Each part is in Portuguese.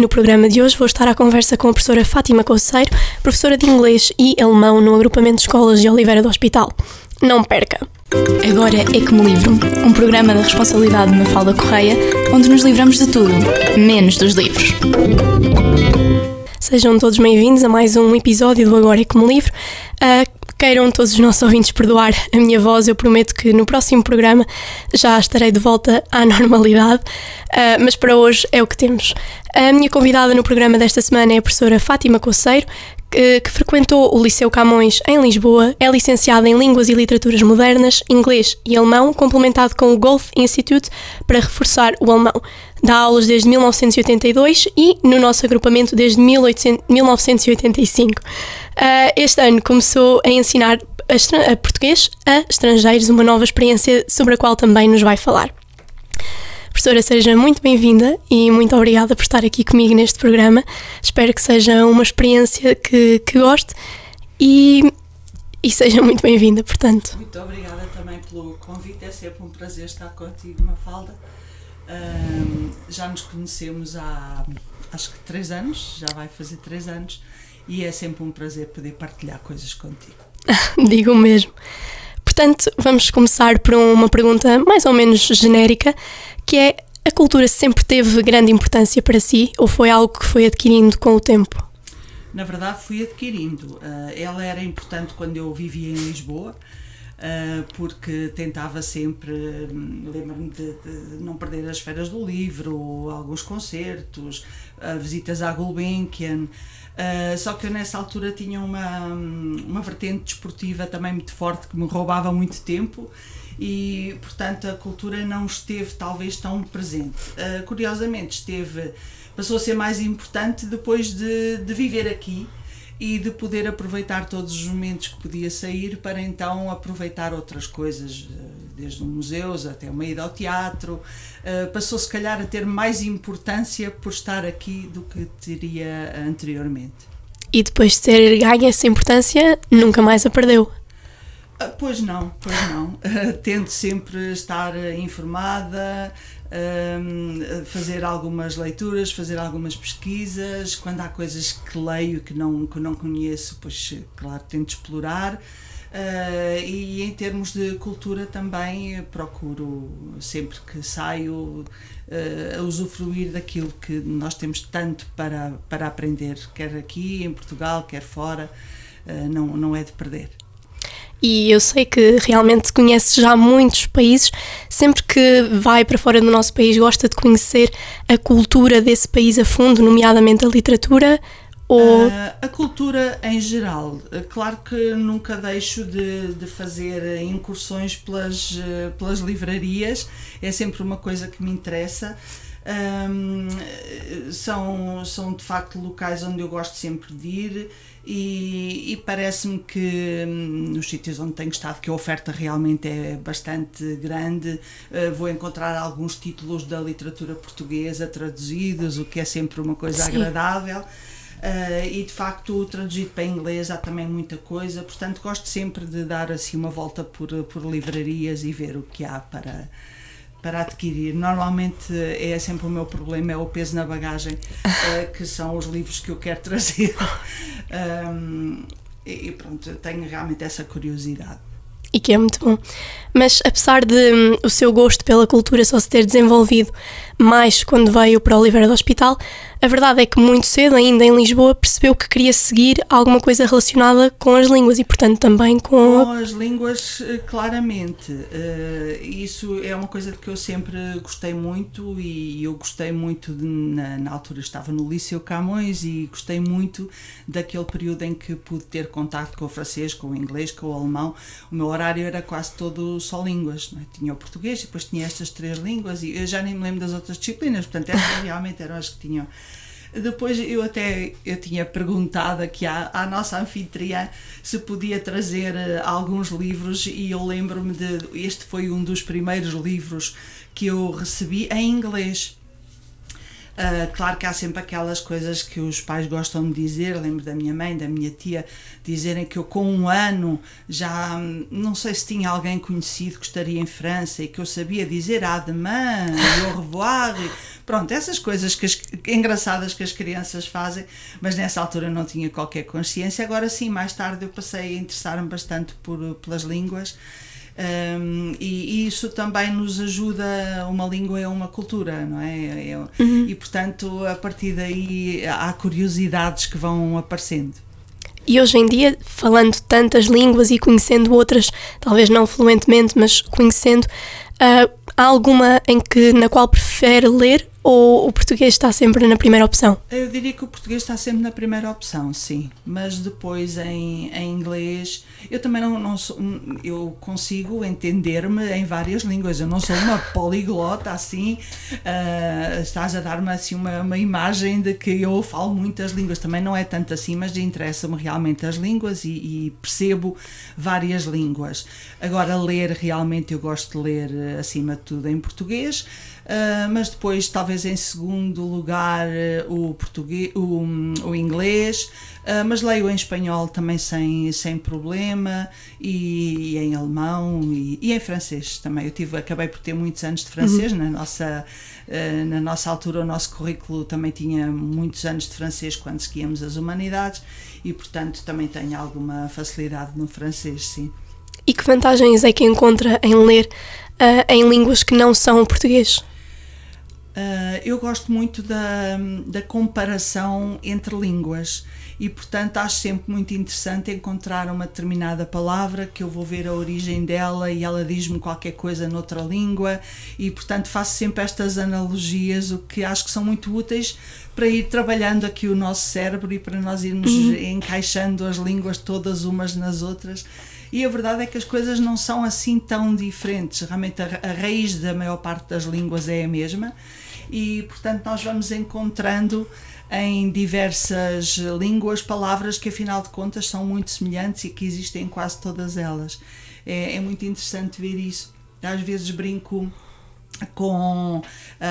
No programa de hoje vou estar à conversa com a professora Fátima Coceiro, professora de inglês e alemão no agrupamento de escolas de Oliveira do Hospital. Não perca! Agora é que me livro, um programa da responsabilidade de Mafalda Correia, onde nos livramos de tudo, menos dos livros. Sejam todos bem-vindos a mais um episódio do Agora é me livro. Uh, queiram todos os nossos ouvintes perdoar a minha voz, eu prometo que no próximo programa já estarei de volta à normalidade, uh, mas para hoje é o que temos. A minha convidada no programa desta semana é a professora Fátima Coceiro, que, que, frequentou o Liceu Camões em Lisboa, é licenciada em Línguas e Literaturas Modernas, Inglês e Alemão, complementado com o Golf Institute para reforçar o alemão. Dá aulas desde 1982 e no nosso agrupamento desde 1800, 1985. Uh, este ano começou a ensinar a, a português a estrangeiros, uma nova experiência sobre a qual também nos vai falar. Professora, seja muito bem-vinda e muito obrigada por estar aqui comigo neste programa. Espero que seja uma experiência que, que goste e, e seja muito bem-vinda, portanto. Muito obrigada também pelo convite, é sempre um prazer estar contigo, Mafalda. Um, já nos conhecemos há acho que três anos, já vai fazer três anos, e é sempre um prazer poder partilhar coisas contigo. Digo mesmo. Portanto, vamos começar por uma pergunta mais ou menos genérica, que é a cultura sempre teve grande importância para si ou foi algo que foi adquirindo com o tempo? Na verdade, fui adquirindo. Uh, ela era importante quando eu vivia em Lisboa. Uh, porque tentava sempre, hum, lembro-me de, de, não perder as feiras do livro, alguns concertos, uh, visitas à Gulbenkian, Uh, só que eu nessa altura tinha uma, uma vertente desportiva também muito forte que me roubava muito tempo e, portanto, a cultura não esteve talvez tão presente. Uh, curiosamente, esteve, passou a ser mais importante depois de, de viver aqui e de poder aproveitar todos os momentos que podia sair para então aproveitar outras coisas, ah, desde museus até uma ida ao teatro. Uh, passou se calhar a ter mais importância por estar aqui do que teria anteriormente. E depois de ter ganho essa importância, nunca mais a perdeu? Ah, pois não, pois não. Tento sempre estar informada, fazer algumas leituras, fazer algumas pesquisas. Quando há coisas que leio que não, que não conheço, pois claro, tento explorar. Uh, e em termos de cultura também procuro sempre que saio uh, usufruir daquilo que nós temos tanto para, para aprender, quer aqui em Portugal, quer fora, uh, não, não é de perder e eu sei que realmente conhece já muitos países. Sempre que vai para fora do nosso país, gosta de conhecer a cultura desse país a fundo, nomeadamente a literatura. Ou... Uh, a cultura em geral, claro que nunca deixo de, de fazer incursões pelas, pelas livrarias, é sempre uma coisa que me interessa. Um, são, são de facto locais onde eu gosto sempre de ir e, e parece-me que hum, nos sítios onde tenho estado que a oferta realmente é bastante grande uh, vou encontrar alguns títulos da literatura portuguesa traduzidos o que é sempre uma coisa Sim. agradável Uh, e de facto traduzido para inglês há também muita coisa, portanto gosto sempre de dar assim uma volta por, por livrarias e ver o que há para, para adquirir. Normalmente é sempre o meu problema, é o peso na bagagem, uh, que são os livros que eu quero trazer. um, e pronto, tenho realmente essa curiosidade e que é muito bom. Mas apesar de um, o seu gosto pela cultura só se ter desenvolvido mais quando veio para Oliveira do Hospital, a verdade é que muito cedo, ainda em Lisboa, percebeu que queria seguir alguma coisa relacionada com as línguas e, portanto, também com. Com as línguas, eh, claramente. Uh, isso é uma coisa de que eu sempre gostei muito e eu gostei muito, de, na, na altura estava no Liceu Camões e gostei muito daquele período em que pude ter contato com o francês, com o inglês, com o alemão. O meu horário era quase todo só línguas. É? Tinha o português e depois tinha estas três línguas e eu já nem me lembro das outras disciplinas, portanto, estas realmente eram as que tinham depois eu até eu tinha perguntado aqui à, à nossa anfitriã se podia trazer uh, alguns livros e eu lembro-me de este foi um dos primeiros livros que eu recebi em inglês. Uh, claro que há sempre aquelas coisas que os pais gostam de dizer. Lembro da minha mãe, da minha tia, dizerem que eu com um ano já não sei se tinha alguém conhecido que estaria em França e que eu sabia dizer à demain e au revoir. E, pronto, essas coisas que as, engraçadas que as crianças fazem, mas nessa altura não tinha qualquer consciência. Agora sim, mais tarde eu passei a interessar-me bastante por, pelas línguas. Um, e, e, isso também nos ajuda, uma língua é uma cultura, não é? é uhum. E portanto, a partir daí há curiosidades que vão aparecendo. E hoje em dia, falando tantas línguas e conhecendo outras, talvez não fluentemente, mas conhecendo, uh, há alguma em que na qual prefere ler ou o português está sempre na primeira opção? Eu diria que o português está sempre na primeira opção, sim. Mas depois em, em inglês, eu também não, não sou, eu consigo entender-me em várias línguas. Eu não sou uma poliglota assim. Uh, estás a dar-me assim uma, uma imagem de que eu falo muitas línguas. Também não é tanto assim, mas interessa-me realmente as línguas e, e percebo várias línguas. Agora, ler, realmente eu gosto de ler acima de tudo em português. Uh, mas depois, talvez em segundo lugar, uh, o, português, o, o inglês, uh, mas leio em espanhol também sem, sem problema, e, e em alemão e, e, em francês também. Eu tive, acabei por ter muitos anos de francês, uhum. na, nossa, na nossa altura, o nosso currículo também tinha muitos anos de francês quando seguíamos as humanidades, e portanto também tenho alguma facilidade no francês, sim. E que vantagens é que encontra em ler em línguas que não são o português? Uh, eu gosto muito da, da comparação entre línguas e, portanto, acho sempre muito interessante encontrar uma determinada palavra que eu vou ver a origem dela e ela diz-me qualquer coisa noutra língua, e, portanto, faço sempre estas analogias, o que acho que são muito úteis para ir trabalhando aqui o nosso cérebro e para nós irmos uhum. encaixando as línguas todas umas nas outras. E a verdade é que as coisas não são assim tão diferentes. Realmente, a, a raiz da maior parte das línguas é a mesma e, portanto, nós vamos encontrando em diversas línguas palavras que, afinal de contas, são muito semelhantes e que existem em quase todas elas. É, é muito interessante ver isso. Às vezes brinco com uh,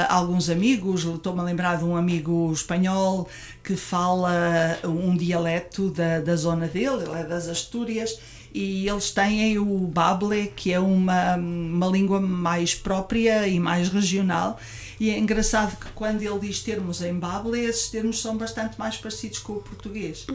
alguns amigos, estou-me a lembrar de um amigo espanhol que fala um dialeto da, da zona dele, ele é das Astúrias, e eles têm o Bable, que é uma, uma língua mais própria e mais regional, e é engraçado que quando ele diz termos em Bable, esses termos são bastante mais parecidos com o português.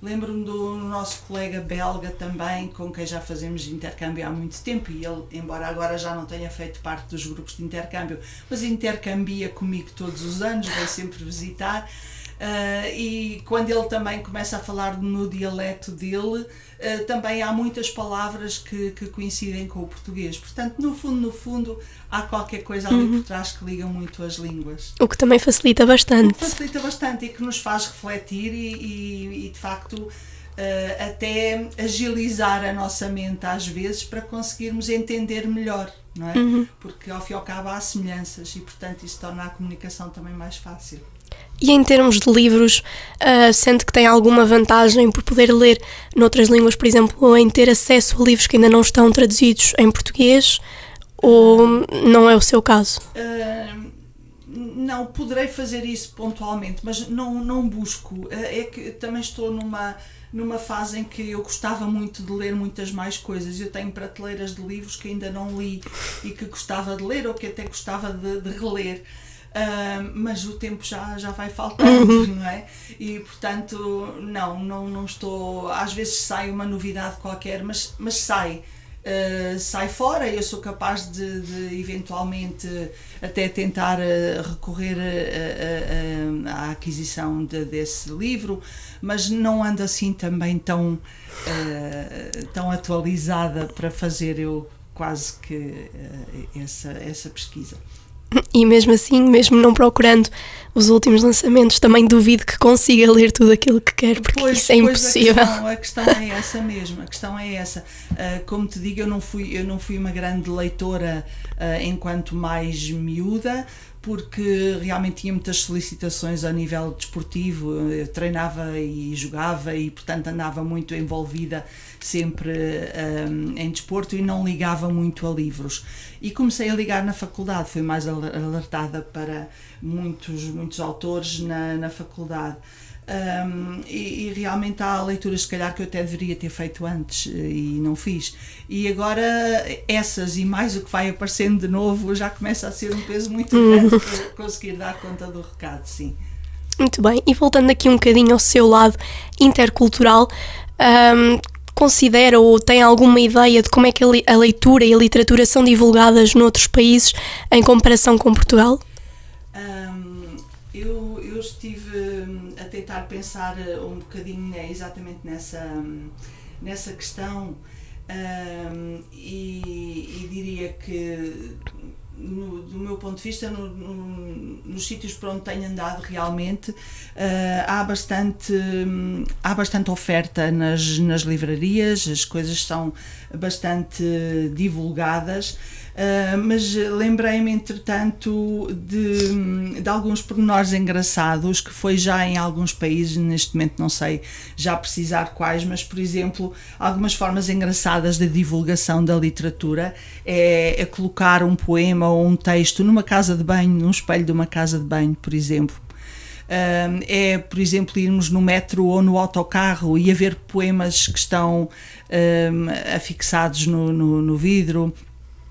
Lembro-me do nosso colega belga também, com quem já fazemos intercâmbio há muito tempo, e ele, embora agora já não tenha feito parte dos grupos de intercâmbio, mas intercambia comigo todos os anos, vai sempre visitar. Uh, e quando ele também começa a falar no dialeto dele, uh, também há muitas palavras que, que, coincidem com o português. Portanto, no fundo, no fundo, há qualquer coisa ali uhum. por trás que liga muito as línguas. O que também facilita bastante. facilita bastante e que nos faz refletir e, e, e de facto. Uh, até agilizar a nossa mente às vezes para conseguirmos entender melhor, não é? Uhum. Porque ao fim e ao cabo há semelhanças e portanto isso torna a comunicação também mais fácil. E em termos de livros, uh, sente que tem alguma vantagem por poder ler noutras línguas, por exemplo, em ter acesso a livros que ainda não estão traduzidos em português? Ou não é o seu caso? Uh, não, poderei fazer isso pontualmente, mas não, não busco. Uh, é que também estou numa, numa fase em que eu gostava muito de ler muitas mais coisas. Eu tenho prateleiras de livros que ainda não li e que gostava de ler ou que até gostava de, de reler. Uh, mas o tempo já, já vai faltando, uhum. não é? E portanto, não, não, não estou. Às vezes sai uma novidade qualquer, mas, mas sai. Uh, sai fora, eu sou capaz de, de eventualmente até tentar uh, recorrer a, a, a, à aquisição de, desse livro, mas não ando assim também tão, tão atualizada para fazer eu quase que essa, essa pesquisa. E mesmo assim, mesmo não procurando os últimos lançamentos, também duvido que consiga ler tudo aquilo que quer, porque pois, isso é impossível. A questão, a questão, é essa mesmo, a questão é essa. Uh, como te digo, eu não fui, eu não fui uma grande leitora uh, enquanto mais miúda, porque realmente tinha muitas solicitações a nível desportivo, eu treinava e jogava e, portanto, andava muito envolvida sempre um, em desporto e não ligava muito a livros. E comecei a ligar na faculdade, fui mais alertada para muitos, muitos autores na, na faculdade. Um, e, e, realmente há leituras, se calhar, que eu até deveria ter feito antes eh, e não fiz. E agora, essas e mais o que vai aparecendo de novo já começa a ser um peso muito grande para conseguir dar conta do recado, sim. Muito bem, e voltando aqui um bocadinho ao seu lado intercultural, um, considera ou tem alguma ideia de como é que a leitura e a literatura são divulgadas noutros países em comparação com Portugal? Um, eu, tentar pensar um bocadinho né, exatamente nessa, nessa questão um, e, e diria que no, do meu ponto de vista, no, no, nos sítios por onde tenho andado realmente, uh, há, bastante, um, há bastante oferta nas, nas livrarias, as coisas são bastante divulgadas. Uh, mas lembrei-me, entretanto, de, de alguns pormenores engraçados que foi já em alguns países, neste momento não sei já precisar quais, mas, por exemplo, algumas formas engraçadas de divulgação da literatura é, é colocar um poema ou um texto numa casa de banho, num espelho de uma casa de banho, por exemplo. Uh, é, por exemplo, irmos no metro ou no autocarro e haver poemas que estão afixados no, no, no vidro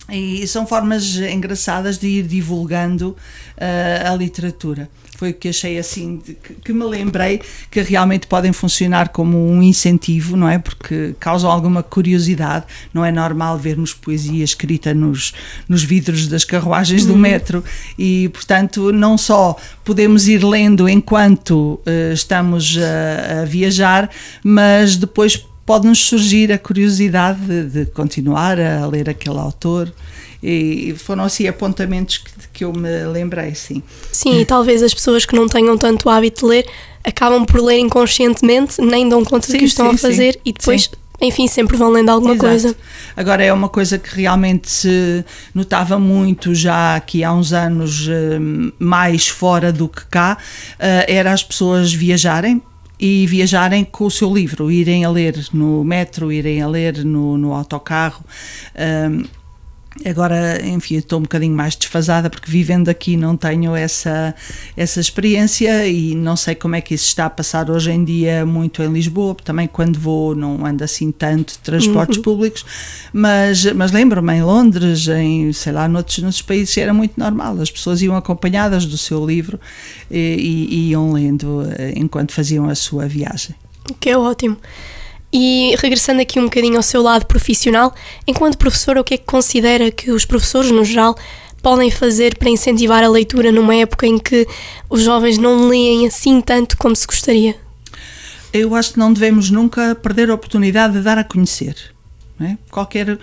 e são formas engraçadas de ir divulgando uh, a literatura. Foi o que achei assim, que, que, me lembrei que realmente podem funcionar como um incentivo, não é? Porque causam alguma curiosidade. Não é normal vermos poesia escrita nos, nos vidros das carruagens do uhum. metro e, portanto, não só podemos ir lendo enquanto uh, estamos a, a viajar, mas depois pode-nos surgir a curiosidade de, de, continuar a ler aquele autor. E foram assim apontamentos que, que eu me lembrei, sim. Sim, e talvez as pessoas que não tenham tanto hábito de ler acabam por ler inconscientemente, nem dão conta sim, do que estão sim, a fazer sim. e depois enfim, sempre vão lendo alguma Exato. coisa. Agora é uma coisa que realmente se notava muito já aqui há uns anos eh, mais fora do que cá, eh, era as pessoas viajarem e viajarem com o seu livro, irem a ler no metro, irem a ler no, no autocarro. Um, Agora, enfim, estou um bocadinho mais desfasada porque vivendo aqui não tenho essa, essa experiência e não sei como é que isso está a passar hoje em dia muito em Lisboa, também quando vou não ando assim tanto de transportes uhum. públicos, mas, mas lembro-me em Londres, em sei lá, noutros, noutros países era muito normal, as pessoas iam acompanhadas do seu livro e, e, e iam lendo eh, enquanto faziam a sua viagem. Que é ótimo. E regressando aqui um bocadinho ao seu lado profissional, enquanto professor, o que é que considera que os professores, no geral, podem fazer para incentivar a leitura numa época em que os jovens não leem assim tanto como se gostaria? Eu acho que não devemos nunca perder a oportunidade de dar a conhecer. É? Qualquer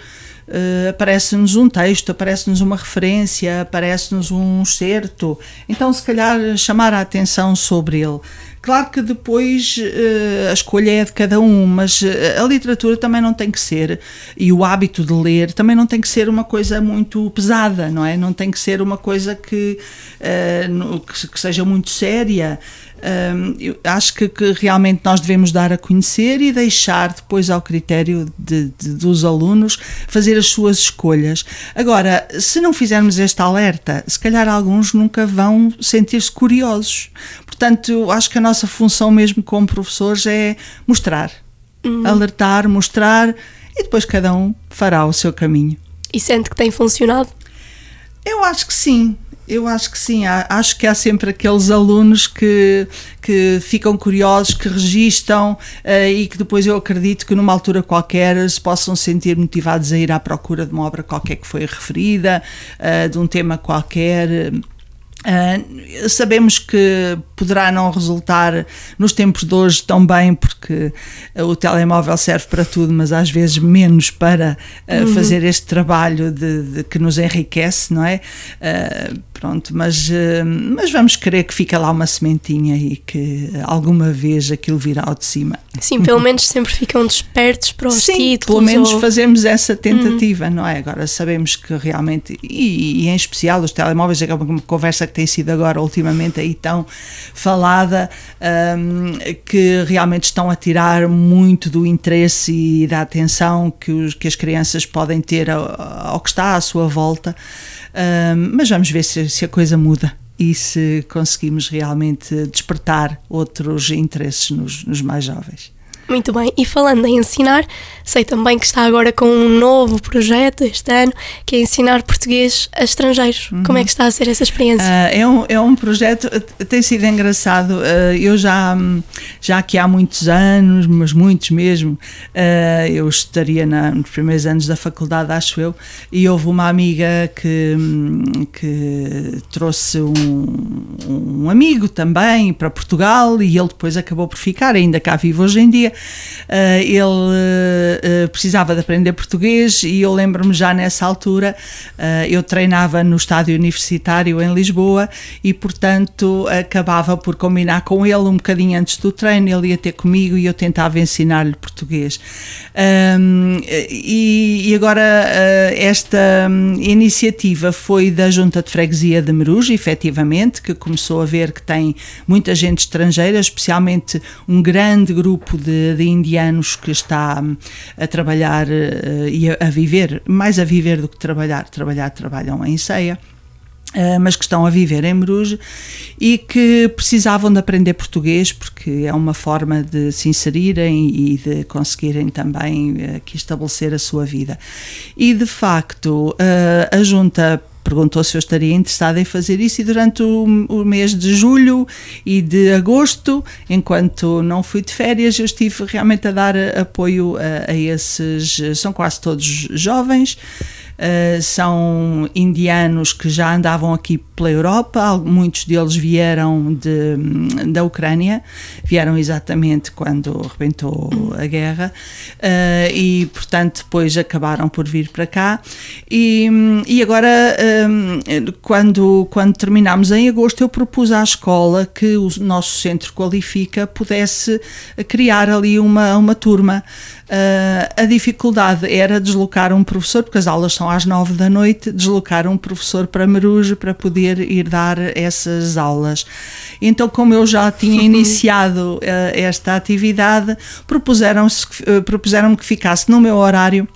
Uh, aparece-nos um texto, aparece-nos uma referência, aparece-nos um excerto, então se calhar chamar a atenção sobre ele. Claro que depois uh, a escolha é de cada um, mas uh, a literatura também não tem que ser, e o hábito de ler também não tem que ser uma coisa muito pesada, não é? Não tem que ser uma coisa que, no, que, que seja muito séria. Eu acho que, que, realmente nós devemos dar a conhecer e deixar depois ao critério de, de, dos alunos fazer as suas escolhas. Agora, se não fizermos este alerta, se calhar alguns nunca vão sentir-se curiosos. Portanto, acho que a nossa função mesmo como professores é mostrar, uhum. alertar, mostrar e depois cada um fará o seu caminho. E sente que tem funcionado? Eu acho que sim. Eu acho que sim, acho que há sempre aqueles alunos que, que ficam curiosos, que registam uh, e que depois eu acredito que numa altura qualquer se possam sentir motivados a ir à procura de uma obra qualquer que foi referida, uh, de um tema qualquer. Uh, sabemos que poderá não resultar nos tempos de hoje tão bem, porque uh, o telemóvel serve para tudo, mas às vezes menos para uh, uhum. fazer este trabalho de, de, que nos enriquece, não é? pronto, mas, mas vamos querer que fique lá uma sementinha e que alguma vez aquilo virá ao de cima. Sim, pelo menos sempre ficam despertos para os Sim, títulos. Pelo menos ou... fazemos essa tentativa, uhum. não é? Agora sabemos que realmente, e, e, em especial os telemóveis, é uma conversa tem sido agora ultimamente aí tão falada, um, que realmente estão a tirar muito do interesse e da atenção que, os, que as crianças podem ter ao, ao que está à sua volta. Um, mas vamos ver se, se a coisa muda e se conseguimos realmente despertar outros interesses nos, nos mais jovens. Muito bem, e falando em ensinar, sei também que está agora com um novo projeto este ano, que é ensinar português a estrangeiros. Uhum. Como é que está a ser essa experiência? Uh, é, um, é um projeto, tem sido engraçado. Uh, eu já, já aqui há muitos anos, mas muitos mesmo, uh, eu estaria na, nos primeiros anos da faculdade, acho eu, e houve uma amiga que, que trouxe um, um amigo também para Portugal e ele depois acabou por ficar, ainda cá vivo hoje em dia. Uh, ele uh, precisava de aprender português e eu lembro-me já nessa altura, uh, eu treinava no estádio universitário em Lisboa e, portanto, acabava por combinar com ele um bocadinho antes do treino, ele ia ter comigo e eu tentava ensinar-lhe português. Um, e, e, agora esta um, iniciativa foi da Junta de Freguesia de Meruja, efetivamente, que começou a ver que tem muita gente estrangeira, especialmente um grande grupo de de, indianos que está hum, a trabalhar uh, e a, viver, mais a viver do que trabalhar, trabalhar, trabalham em ceia. Uh, mas que estão a viver em Bruges e que precisavam de aprender português porque é uma forma de se inserirem e de conseguirem também uh, aqui estabelecer a sua vida. E de facto, a junta perguntou se eu estaria interessada em fazer isso e durante o, o, mês de julho e de agosto, enquanto não fui de férias, eu estive realmente a dar apoio a, a esses, são quase todos jovens, Uh, são indianos que já andavam aqui pela Europa, muitos deles vieram de, da Ucrânia, vieram exatamente quando rebentou a guerra uh, e, portanto, depois acabaram por vir para cá. E, e agora, uh, quando, quando terminámos em agosto, eu propus à escola que o nosso centro qualifica pudesse criar ali uma, uma turma. Uh, a dificuldade era deslocar um professor, porque as aulas são às nove da noite, deslocar um professor para Marujo para poder ir dar essas aulas. Então, como eu já tinha iniciado uh, esta atividade, propuseram-me uh, propuseram que ficasse no meu horário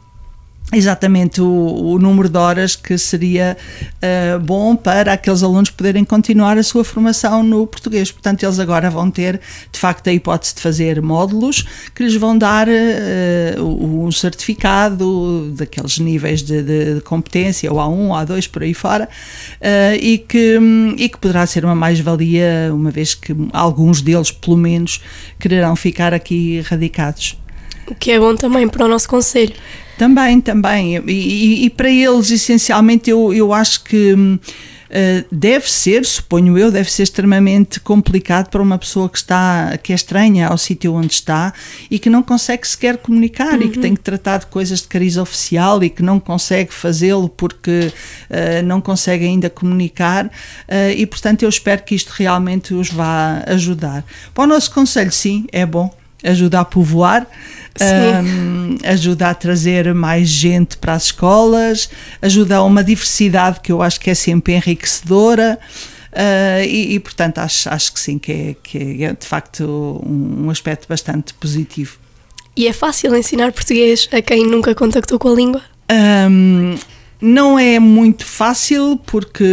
exatamente o, o, número de horas que seria uh, bom para aqueles alunos poderem continuar a sua formação no português. Portanto, eles agora vão ter, de facto, a hipótese de fazer módulos que lhes vão dar uh, um certificado daqueles níveis de, de, de, competência, ou A1, A2, por aí fora, uh, e, que, e que poderá ser uma mais-valia, uma vez que alguns deles, pelo menos, quererão ficar aqui radicados. O que é bom também para o nosso conselho. Também, também. E, e, e para eles, essencialmente, eu, eu acho que. Uh, deve ser, suponho eu, deve ser extremamente complicado para uma pessoa que está que é estranha ao sítio onde está e que não consegue sequer comunicar uhum. e que uhum. tem que tratar de coisas de cariz oficial e que não consegue fazê-lo porque uh, não consegue ainda comunicar uh, e portanto eu espero que isto realmente os vá ajudar. Para o nosso conselho, sim, é bom ajuda a povoar, um, ajuda a trazer mais gente para as escolas, ajuda a uma diversidade que eu acho que é sempre enriquecedora. Uh, e, e, portanto acho, acho que sim, que é, que é de facto um, um aspecto bastante positivo. E é fácil ensinar português a quem nunca contactou com a língua? Um, não é muito fácil porque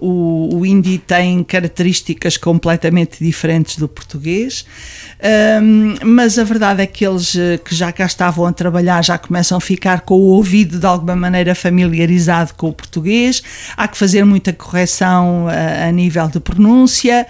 o, o hindi tem características completamente diferentes do português. Um, mas a verdade é que eles eh, que já cá estavam a trabalhar já começam a ficar com o ouvido de alguma maneira familiarizado com o português. Há que fazer muita correção a, eh, a nível de pronúncia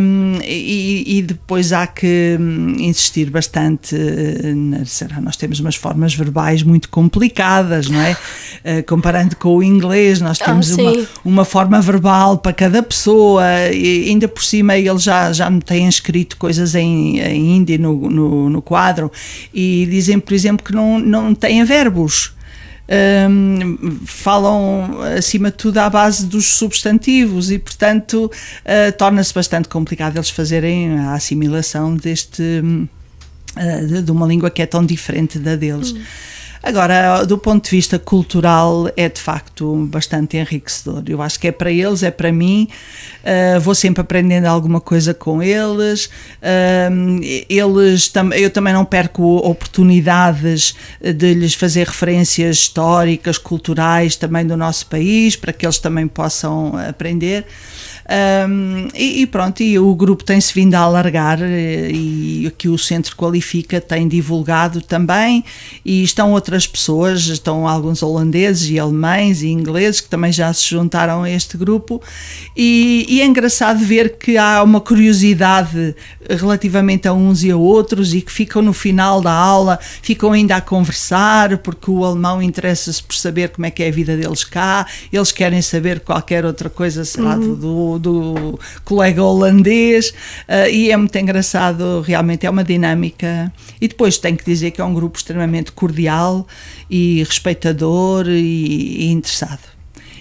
um, e, e, depois há que hum, insistir bastante. Eh, na, será, nós temos umas formas verbais muito complicadas, não é? Comparando com o inglês, nós ah, temos oh, uma, uma forma verbal para cada pessoa e ainda por cima eles já, já me têm escrito coisas em em, hindi no, no, no, quadro e dizem, por exemplo, que não, não têm verbos. Um, falam acima de tudo à base dos substantivos e portanto uh, torna-se bastante complicado eles fazerem a assimilação deste uh, de, de, uma língua que é tão diferente da deles. Hum. Agora, do ponto de vista cultural, é de facto bastante enriquecedor. Eu acho que é para eles, é para mim. Uh, vou sempre aprendendo alguma coisa com eles. Uh, eles tam eu também não perco oportunidades de lhes fazer referências históricas, culturais também do nosso país, para que eles também possam aprender. Um, e, e, pronto, e o grupo tem-se vindo a alargar eh, e aqui o Centro Qualifica tem divulgado também e estão outras pessoas, estão alguns holandeses e alemães e ingleses que também já se juntaram a este grupo e, e é engraçado ver que há uma curiosidade relativamente a uns e a outros e que ficam no final da aula, ficam ainda a conversar porque o alemão interessa-se por saber como é que é a vida deles cá, eles querem saber qualquer outra coisa, será uhum. do do, colega holandês, uh, e é muito engraçado, realmente é uma dinâmica. E depois tenho que dizer que é um grupo extremamente cordial e respeitador e, e interessado.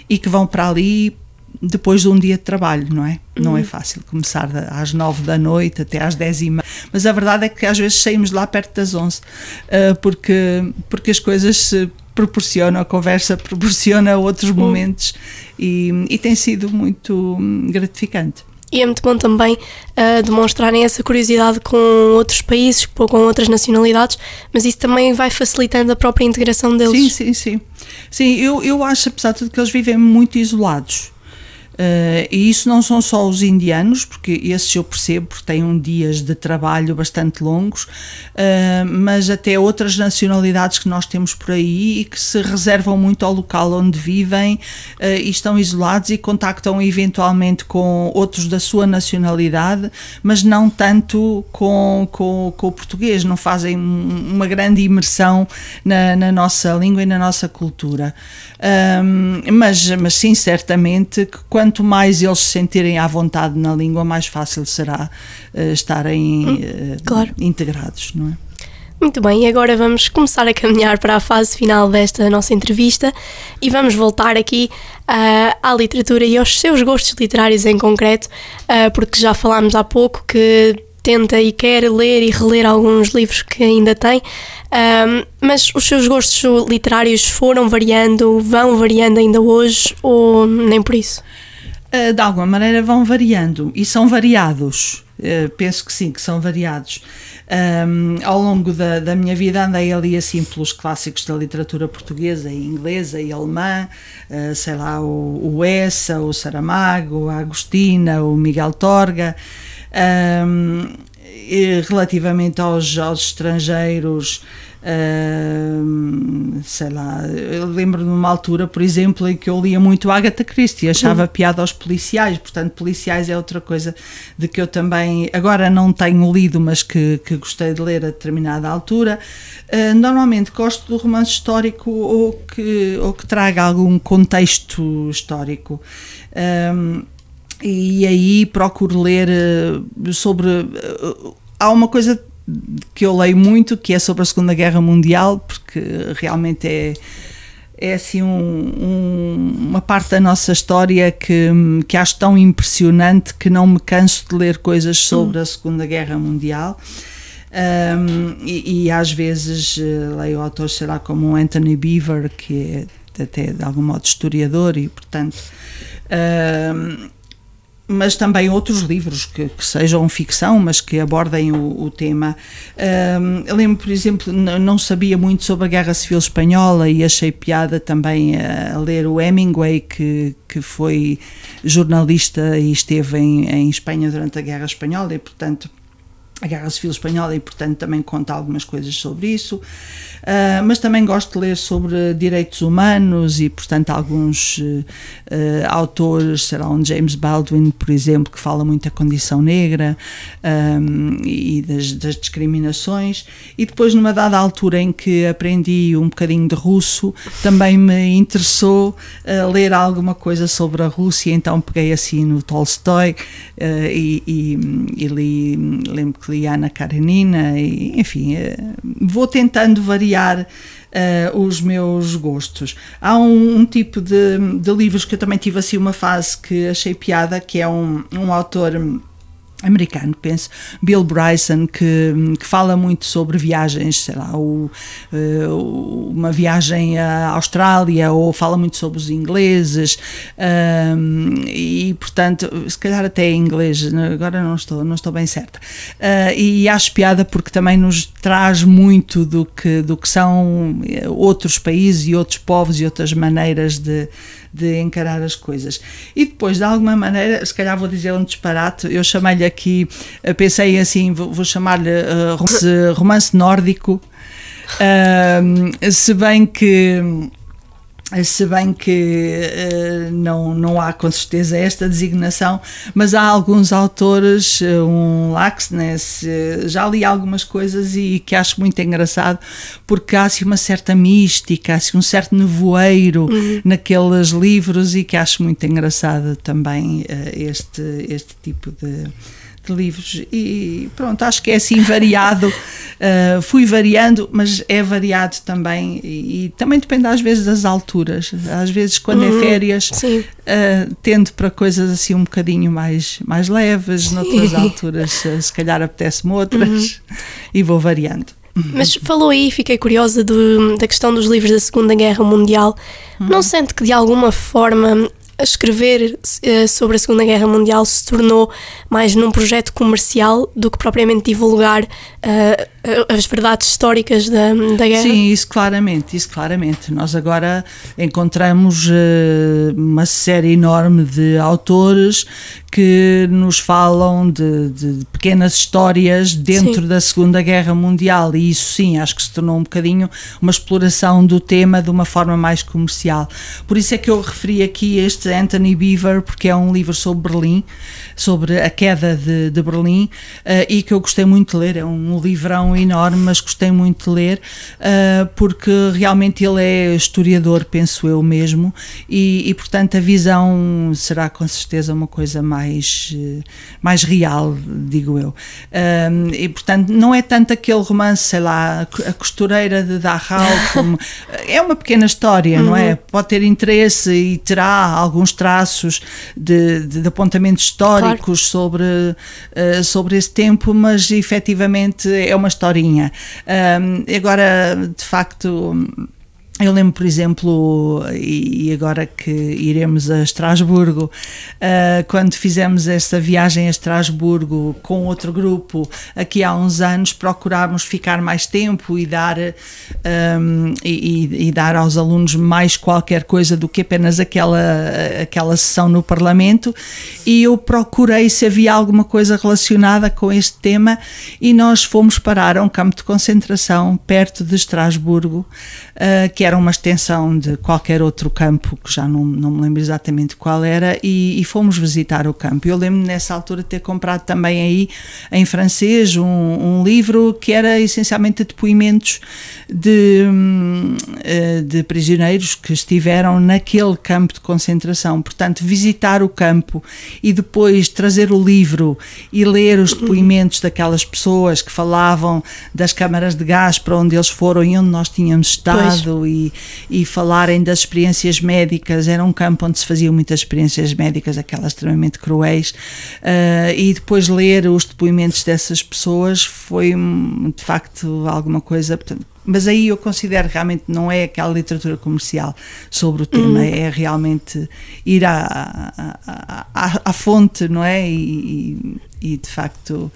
E que vão para ali depois de um dia de trabalho, não é? Uhum. Não é uhum. fácil começar às nove da noite até às dez e meia, mas a verdade é que às vezes saímos lá perto das onze, uh, porque, porque as coisas se proporciona, a conversa proporciona outros momentos e, e tem sido muito gratificante. E é muito bom também uh, demonstrarem essa curiosidade com outros países, com outras nacionalidades, mas isso também vai facilitando a própria integração deles. Sim, sim, sim. Sim, eu, eu acho, apesar de tudo, que eles vivem muito isolados. Uh, e isso não são só os indianos, porque esses eu percebo, porque têm dias de trabalho bastante longos, uh, mas até outras nacionalidades que nós temos por aí e que se reservam muito ao local onde vivem uh, e estão isolados e contactam eventualmente com outros da sua nacionalidade, mas não tanto com, com, com o português, não fazem uma grande imersão na, na nossa língua e na nossa cultura. mas, mas sim, certamente que quando quanto mais eles se sentirem à vontade na língua, mais fácil será uh, estarem uh, claro. integrados, não é? Muito bem, e agora vamos começar a caminhar para a fase final desta nossa entrevista e vamos voltar aqui uh, à literatura e aos seus gostos literários em concreto, porque já falámos há pouco que tenta e quer ler e reler alguns livros que ainda tem, uh, mas os seus gostos literários foram variando, vão variando ainda hoje ou nem por isso? Eh, de alguma maneira vão variando e são variados. Uh, penso que sim, que são variados. Um, ao longo da, da, minha vida andei ali assim pelos clássicos da literatura portuguesa e inglesa e alemã, uh, sei lá, o, o Essa, o Saramago, a Agostina, o Miguel Torga. Um, relativamente aos, aos estrangeiros, Uh, sei lá, eu lembro de uma altura, por exemplo, em que eu lia muito Agatha Christie, achava uhum. piada aos policiais, portanto, policiais é outra coisa de que eu também, agora não tenho lido, mas que, que gostei de ler a determinada altura. Uh, normalmente gosto do romance histórico ou que, ou que traga algum contexto histórico. Um, e aí procuro ler uh, sobre. Uh, há uma coisa que eu leio muito, que é sobre a Segunda Guerra Mundial, porque realmente é, é assim um, um, uma parte da nossa história que, que acho tão impressionante que não me canso de ler coisas sobre a Segunda Guerra Mundial. Um, e, e, às vezes uh, leio autores, sei lá, como Anthony Beaver, que é até de algum modo historiador e, portanto, mas também outros livros que, que, sejam ficção, mas que abordem o, o tema. Um, eu lembro, por exemplo, não sabia muito sobre a Guerra Civil Espanhola e achei piada também a, a ler o Hemingway, que, que foi jornalista e esteve em, em Espanha durante a Guerra Espanhola e, portanto, a Guerra Civil Espanhola e, portanto, também conta algumas coisas sobre isso. Uh, mas também gosto de ler sobre direitos humanos e, portanto, alguns uh, autores, será um James Baldwin, por exemplo, que fala muito da condição negra um, e das, das, discriminações. E depois, numa dada altura em que aprendi um bocadinho de russo, também me interessou uh, ler alguma coisa sobre a Rússia, então peguei assim no Tolstói e, e, e li, lembro que Liana Karenina, e, enfim, eh, vou tentando variar uh, os meus gostos. Há um, um tipo de, de, livros que eu também tive assim uma fase que achei piada, que é um, um autor americano, penso, Bill Bryson, que, que fala muito sobre viagens, sei lá, o, uh, uma viagem à Austrália, ou fala muito sobre os ingleses, um, e portanto, se calhar até em inglês, agora não estou, não estou bem certa. Uh, e acho piada porque também nos traz muito do que, do que são outros países e outros povos e outras maneiras de de encarar as coisas. E depois, de alguma maneira, se calhar vou dizer um disparate, eu chamei-lhe aqui, eh, pensei assim, vou, vou chamar-lhe uh, romance, romance nórdico, uh, se bem que se bem que uh, não, não há com certeza esta designação, mas há alguns autores, uh, um Laxness, uh, já li algumas coisas e que acho muito engraçado, porque há assim uma certa mística, assim, um certo nevoeiro uhum. naqueles livros e que acho muito engraçado também este, este tipo de de livros e pronto, acho que é assim variado, uh, fui variando, mas é variado também e, e, também depende às vezes das alturas, às vezes quando é uhum, é férias uh, tendo para coisas assim um bocadinho mais, mais leves, sim. noutras alturas se calhar apetece-me outras uhum. e vou variando. Mas falou aí, fiquei curiosa do, da questão dos livros da Segunda Guerra Mundial. Uhum. Não sente que de alguma forma escrever uh, sobre a Segunda Guerra Mundial se tornou mais num projeto comercial do que propriamente divulgar uh, as verdades históricas da, da guerra? Sim, isso claramente, isso claramente. Nós agora encontramos uh, uma série enorme de autores que nos falam de, de pequenas histórias dentro sim. da Segunda Guerra Mundial e isso sim, acho que se tornou um bocadinho uma exploração do tema de uma forma mais comercial. Por isso é que eu referi aqui este Anthony Beaver, porque é um livro sobre Berlim, sobre a queda de, de Berlim uh, e que eu gostei muito de ler. É um livrão enorme, mas gostei muito de ler uh, porque realmente ele é historiador, penso eu mesmo, e, e, portanto a visão será com certeza uma coisa mais, mais real, digo eu. Uh, e portanto não é tanto aquele romance, sei lá, a costureira de Dachau, como, é uma pequena história, uhum. não é? Uhum. Pode ter interesse e terá alguns traços de, de, de apontamentos históricos claro. sobre, uh, sobre esse tempo, mas efetivamente é uma historinha. Um, agora, de facto eu lembro, por exemplo, e agora que iremos a Estrasburgo, uh, quando fizemos esta viagem a Estrasburgo com outro grupo, aqui há uns anos, procurámos ficar mais tempo e dar, um, e, e, dar aos alunos mais qualquer coisa do que apenas aquela, aquela sessão no Parlamento. E eu procurei se havia alguma coisa relacionada com este tema, e nós fomos parar a um campo de concentração perto de Estrasburgo, uh, que era era uma extensão de qualquer outro campo, que já não, não me lembro exatamente qual era, e, e fomos visitar o campo. Eu lembro nessa altura de ter comprado também aí, em francês, um, um livro que era essencialmente depoimentos de, eh, de prisioneiros que estiveram naquele campo de concentração. Portanto, visitar o campo e depois trazer o livro e ler os depoimentos daquelas pessoas que falavam das câmaras de gás para onde eles foram e onde nós tínhamos estado. E falarem das experiências médicas. Era um campo onde se faziam muitas experiências médicas, aquelas extremamente cruéis, uh, e depois ler os depoimentos dessas pessoas foi de facto alguma coisa. Portanto, mas aí eu considero realmente não é aquela literatura comercial sobre o tema, uhum. é realmente ir à, à, à, à, fonte, não é? E, e de facto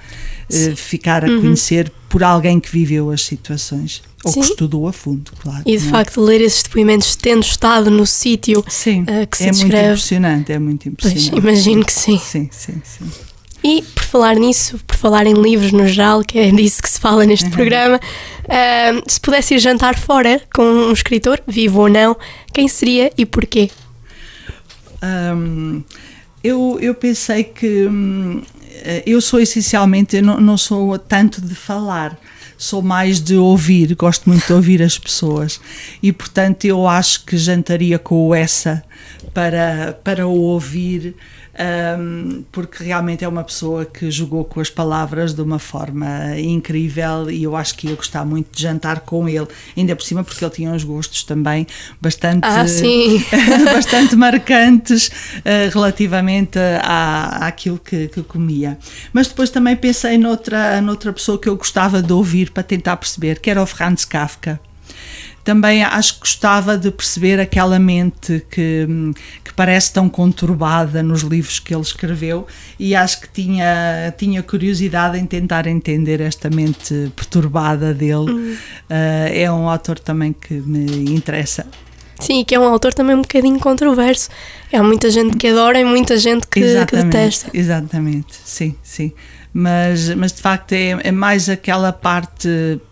uh, ficar a uhum. conhecer por alguém que viveu as situações. Ou Sim. que estudou a fundo, claro. E de é? facto, ler esses depoimentos tendo estado no sítio uh, que se é descreve. muito impressionante, é muito impressionante. Pois, imagino que sim. Sim, sim, sim. E por falar nisso, por falar em livros no geral, que é disso que se fala neste uhum. programa, uh, se pudesse ir jantar fora com um escritor, vivo ou não, quem seria e porquê? Um, eu, eu pensei que hum, eu sou essencialmente, eu não, não sou tanto de falar sou mais de ouvir, gosto muito de ouvir as pessoas e portanto eu acho que jantaria com o essa para, para o ouvir um, porque realmente é uma pessoa que jogou com as palavras de uma forma incrível e eu acho que ia gostar muito de jantar com ele, ainda por cima porque ele tinha uns gostos também bastante, ah, bastante marcantes uh, relativamente à, àquilo que, que comia. Mas depois também pensei noutra, noutra pessoa que eu gostava de ouvir para tentar perceber, que era o Franz Kafka também acho que gostava de perceber aquela mente que, que parece tão conturbada nos livros que ele escreveu e acho que tinha, tinha curiosidade em tentar entender esta mente perturbada dele. Uhum. Uh, é um autor também que me interessa. Sim, que é um autor também um bocadinho controverso. Há muita gente que adora e muita gente que, que detesta. Exatamente, sim, sim mas, mas de facto é, é mais aquela parte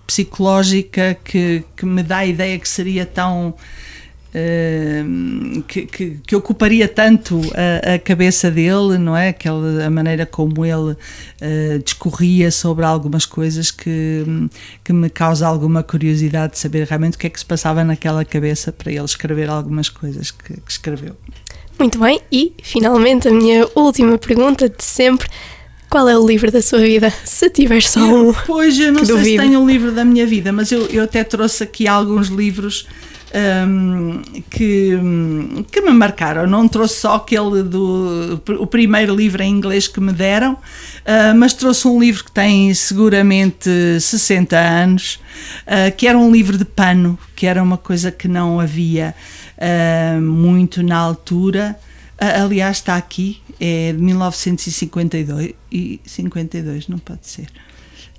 psicológica que, que me dá a ideia que seria tão. Uh, que, que, que, ocuparia tanto a, a, cabeça dele, não é? Aquela, a maneira como ele uh, discorria sobre algumas coisas que, que me causa alguma curiosidade de saber realmente o que é que se passava naquela cabeça para ele escrever algumas coisas que, que escreveu. Muito bem, e finalmente a minha última pergunta de sempre qual é o livro da sua vida? Se tiver só um. Pois, eu não sei duvido. se tenho um livro da minha vida, mas eu, eu até trouxe aqui alguns livros um, que, que me marcaram. Não trouxe só aquele do o primeiro livro em inglês que me deram, uh, mas trouxe um livro que tem seguramente 60 anos, uh, que era um livro de pano, que era uma coisa que não havia uh, muito na altura. Aliás, está aqui, é de 1952 e 52, não pode ser.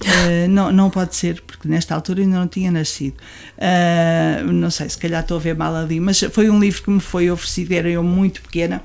Uh, não, não pode ser, porque nesta altura ainda não tinha nascido. Uh, não sei, se calhar estou a ver mal ali, mas foi um livro que me foi oferecido, era eu muito pequena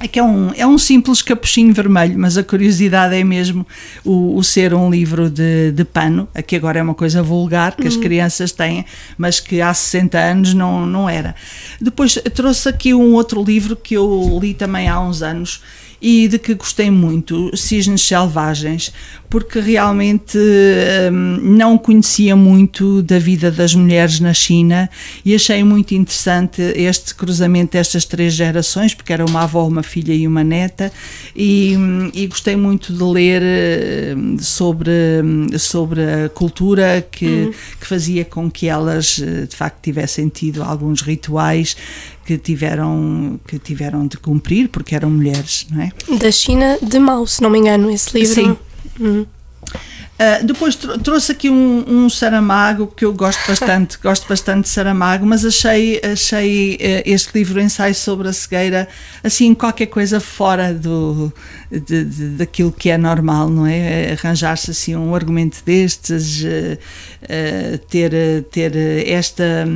é que é um, é um simples capuchinho vermelho, mas a curiosidade é mesmo o, o ser um livro de, de pano, aqui agora é uma coisa vulgar que uhum. as crianças têm, mas que há 60 anos não, não era. Depois trouxe aqui um outro livro que eu li também há uns anos e de que gostei muito, Cisnes Selvagens, porque realmente hum, não conhecia muito da vida das mulheres na China e achei muito interessante este cruzamento destas três gerações, porque era uma avó, uma filha e uma neta, e, hum, e gostei muito de ler hum, sobre, sobre a cultura que, uhum. que fazia com que elas eh, de facto tivessem tido alguns rituais que tiveram, que tiveram de cumprir porque eram mulheres, não é? Da China de Mao, se não me engano, esse livro. Sim. Uhum. Uh, depois trouxe aqui um, um, Saramago que eu gosto bastante, gosto bastante de Saramago, mas achei, achei uh, este livro Ensaio sobre a cegueira assim qualquer coisa fora do de, de, daquilo que é normal, não é? Arranjar-se assim um argumento destes, uh, ter ter esta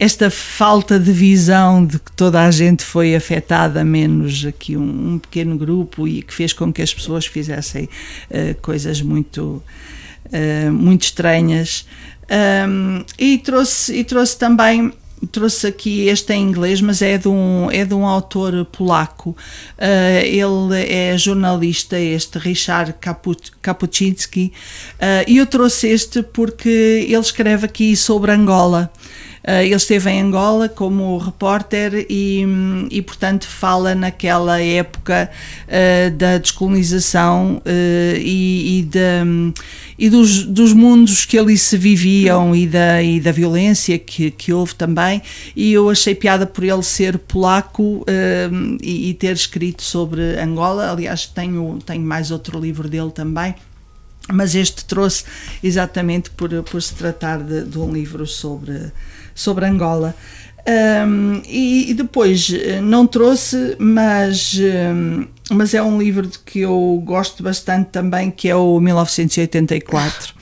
esta falta de visão de que toda a gente foi afetada, menos aqui um, um pequeno grupo, e que fez com que as pessoas fizessem uh, coisas muito, uh, muito estranhas. Um, e, trouxe, e trouxe também trouxe aqui este em inglês, mas é de um, é de um autor polaco. Uh, ele é jornalista, este Richard Kapuczynski, uh, e eu trouxe este porque ele escreve aqui sobre Angola. Uh, ele esteve em Angola como repórter e, e portanto, fala naquela época uh, da descolonização uh, e, e, de, e dos, dos, mundos que ali se viviam e da, e da violência que, que houve também. E eu achei piada por ele ser polaco e, e ter escrito sobre Angola. Aliás, tenho, tenho mais outro livro dele também mas este trouxe exatamente por, por se tratar de, de um livro sobre, sobre Angola. Um, e, e, depois eh, não trouxe, mas, um, mas é um livro de que eu gosto bastante também, que é o 1984.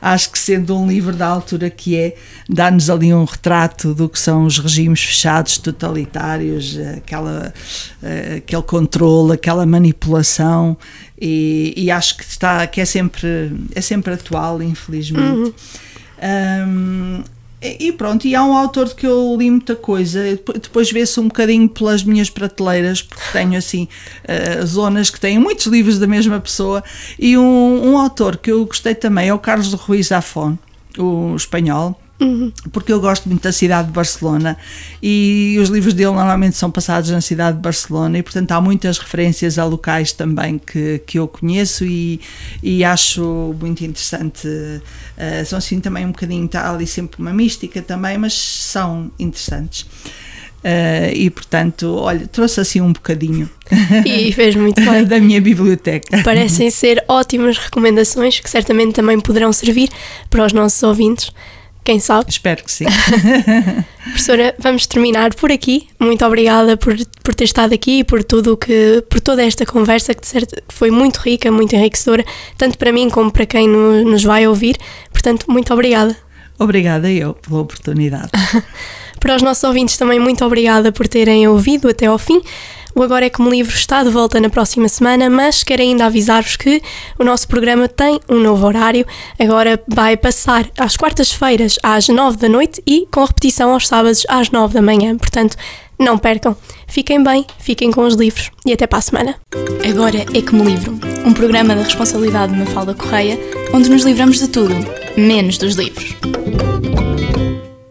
Acho que sendo um livro da altura que é, dá-nos ali um retrato do que são os regimes fechados, totalitários, aquela, eh, aquele controle, aquela manipulação e, e, acho que está que é sempre é sempre atual, infelizmente. Uhum. Um, e pronto, e há um autor que eu li muita coisa, depois vê-se um bocadinho pelas minhas prateleiras, porque tenho assim uh, zonas que têm muitos livros da mesma pessoa, e um, um, autor que eu gostei também é o Carlos Ruiz Zafón, o espanhol, Uhum. Porque eu gosto muito da cidade de Barcelona e os livros dele normalmente são passados na cidade de Barcelona e, portanto, há muitas referências a locais também que, que eu conheço e, e acho muito interessante. Uh, são assim também um bocadinho, está ali sempre uma mística também, mas são interessantes. Uh, e portanto, olha, trouxe assim um bocadinho e fez muito bem. da minha biblioteca. Parecem ser ótimas recomendações que certamente também poderão servir para os nossos ouvintes. Quem sabe? Espero que sim. Professora, vamos terminar por aqui. Muito obrigada por, por ter estado aqui e por tudo que por toda esta conversa que, certo, foi muito rica, muito enriquecedora, tanto para mim como para quem no, nos vai ouvir. Portanto, muito obrigada. Obrigada eu pela oportunidade. Para os nossos ouvintes também muito obrigada por terem ouvido até ao fim. O Agora é Como Livro está de volta na próxima semana, mas quero ainda avisar-vos que o nosso programa tem um novo horário. Agora vai passar às quartas-feiras às nove da noite e com repetição aos sábados às nove da manhã. Portanto, não percam. Fiquem bem, fiquem com os livros e até para a semana. Agora é Como Livro, um programa da responsabilidade de Mafalda Correia, onde nos livramos de tudo, menos dos livros.